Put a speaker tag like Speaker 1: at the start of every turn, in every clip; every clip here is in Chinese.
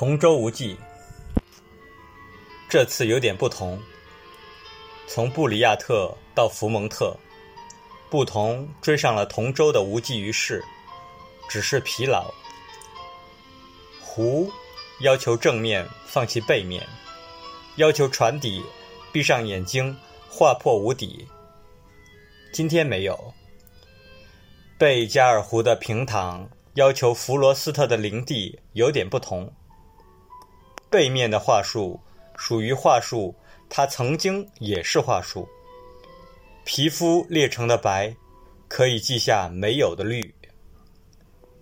Speaker 1: 同舟无忌，这次有点不同。从布里亚特到福蒙特，不同追上了同舟的无济于事，只是疲劳。湖要求正面放弃背面，要求船底闭上眼睛划破无底。今天没有。贝加尔湖的平躺要求弗罗斯特的林地有点不同。背面的话术属于话术，它曾经也是话术。皮肤裂成的白，可以记下没有的绿。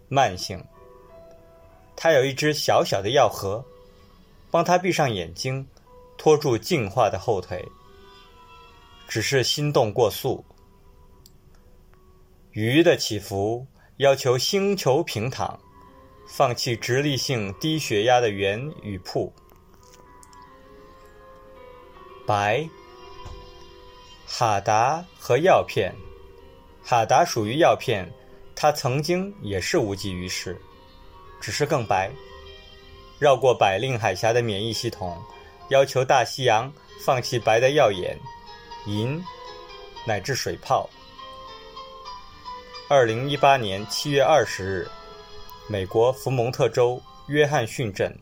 Speaker 1: 慢性，他有一只小小的药盒，帮他闭上眼睛，拖住进化的后腿。只是心动过速。鱼的起伏要求星球平躺。放弃直立性低血压的圆与铺。白。哈达和药片，哈达属于药片，它曾经也是无济于事，只是更白。绕过百令海峡的免疫系统，要求大西洋放弃白的耀眼，银乃至水泡。二零一八年七月二十日。美国福蒙特州约翰逊镇。